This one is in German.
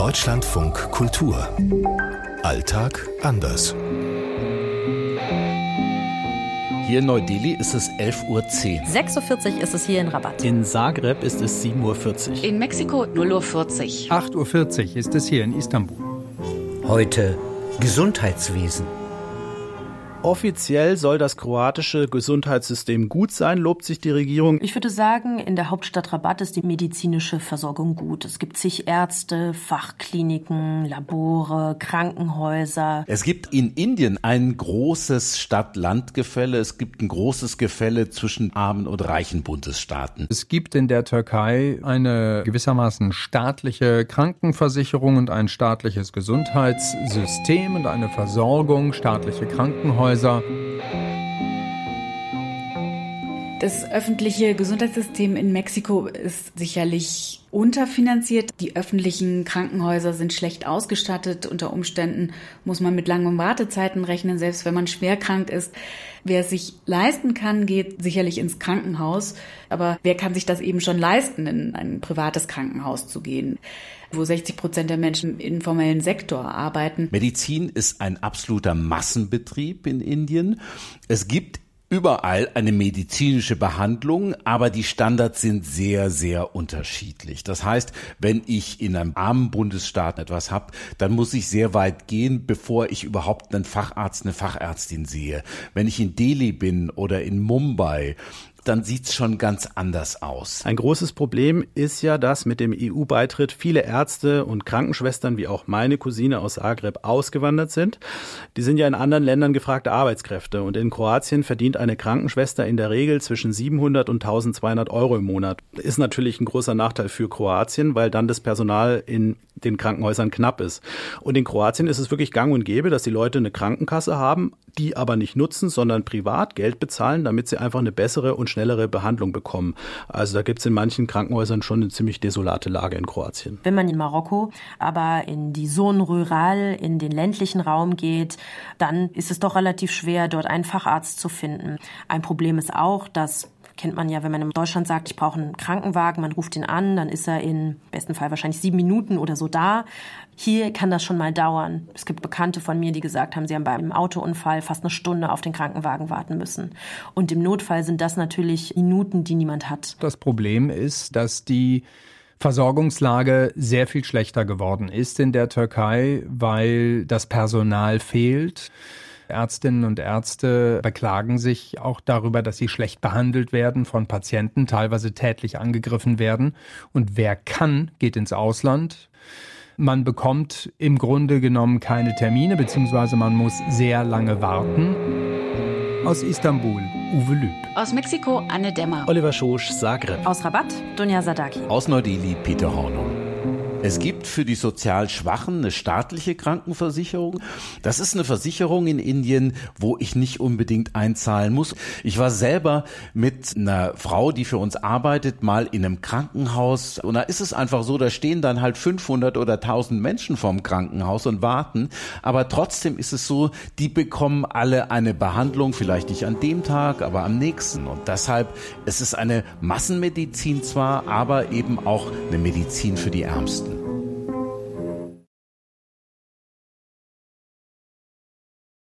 Deutschlandfunk Kultur. Alltag anders. Hier in Neu-Delhi ist es 11.10 Uhr. 6.40 Uhr ist es hier in Rabat. In Zagreb ist es 7.40 Uhr. In Mexiko 0.40 Uhr. 8.40 Uhr ist es hier in Istanbul. Heute Gesundheitswesen. Offiziell soll das kroatische Gesundheitssystem gut sein, lobt sich die Regierung. Ich würde sagen, in der Hauptstadt Rabat ist die medizinische Versorgung gut. Es gibt zig Ärzte, Fachkliniken, Labore, Krankenhäuser. Es gibt in Indien ein großes Stadt-Land-Gefälle. Es gibt ein großes Gefälle zwischen armen und reichen Bundesstaaten. Es gibt in der Türkei eine gewissermaßen staatliche Krankenversicherung und ein staatliches Gesundheitssystem und eine Versorgung, staatliche Krankenhäuser Krankenhäuser. Das öffentliche Gesundheitssystem in Mexiko ist sicherlich unterfinanziert. Die öffentlichen Krankenhäuser sind schlecht ausgestattet. Unter Umständen muss man mit langen Wartezeiten rechnen, selbst wenn man schwer krank ist. Wer es sich leisten kann, geht sicherlich ins Krankenhaus. Aber wer kann sich das eben schon leisten, in ein privates Krankenhaus zu gehen? wo 60 Prozent der Menschen im informellen Sektor arbeiten. Medizin ist ein absoluter Massenbetrieb in Indien. Es gibt überall eine medizinische Behandlung, aber die Standards sind sehr, sehr unterschiedlich. Das heißt, wenn ich in einem armen Bundesstaat etwas habe, dann muss ich sehr weit gehen, bevor ich überhaupt einen Facharzt, eine Fachärztin sehe. Wenn ich in Delhi bin oder in Mumbai dann sieht's schon ganz anders aus. Ein großes Problem ist ja, dass mit dem EU-Beitritt viele Ärzte und Krankenschwestern, wie auch meine Cousine aus Zagreb, ausgewandert sind. Die sind ja in anderen Ländern gefragte Arbeitskräfte und in Kroatien verdient eine Krankenschwester in der Regel zwischen 700 und 1200 Euro im Monat. Ist natürlich ein großer Nachteil für Kroatien, weil dann das Personal in den Krankenhäusern knapp ist. Und in Kroatien ist es wirklich gang und gäbe, dass die Leute eine Krankenkasse haben, die aber nicht nutzen, sondern privat Geld bezahlen, damit sie einfach eine bessere und schnellere Behandlung bekommen. Also da gibt es in manchen Krankenhäusern schon eine ziemlich desolate Lage in Kroatien. Wenn man in Marokko aber in die Zone rural, in den ländlichen Raum geht, dann ist es doch relativ schwer, dort einen Facharzt zu finden. Ein Problem ist auch, dass kennt man ja, wenn man in Deutschland sagt, ich brauche einen Krankenwagen, man ruft ihn an, dann ist er in besten Fall wahrscheinlich sieben Minuten oder so da. Hier kann das schon mal dauern. Es gibt Bekannte von mir, die gesagt haben, sie haben bei einem Autounfall fast eine Stunde auf den Krankenwagen warten müssen. Und im Notfall sind das natürlich Minuten, die niemand hat. Das Problem ist, dass die Versorgungslage sehr viel schlechter geworden ist in der Türkei, weil das Personal fehlt. Ärztinnen und Ärzte beklagen sich auch darüber, dass sie schlecht behandelt werden von Patienten, teilweise tätlich angegriffen werden. Und wer kann, geht ins Ausland. Man bekommt im Grunde genommen keine Termine, beziehungsweise man muss sehr lange warten. Aus Istanbul, Uwe Lüb. Aus Mexiko, Anne Dämmer. Oliver Schosch, Zagreb. Aus Rabat, Dunja Sadaki. Aus Neu-Delhi, Peter Hornung. Es gibt für die sozial Schwachen eine staatliche Krankenversicherung. Das ist eine Versicherung in Indien, wo ich nicht unbedingt einzahlen muss. Ich war selber mit einer Frau, die für uns arbeitet, mal in einem Krankenhaus. Und da ist es einfach so, da stehen dann halt 500 oder 1000 Menschen vorm Krankenhaus und warten. Aber trotzdem ist es so, die bekommen alle eine Behandlung, vielleicht nicht an dem Tag, aber am nächsten. Und deshalb, es ist eine Massenmedizin zwar, aber eben auch eine Medizin für die Ärmsten.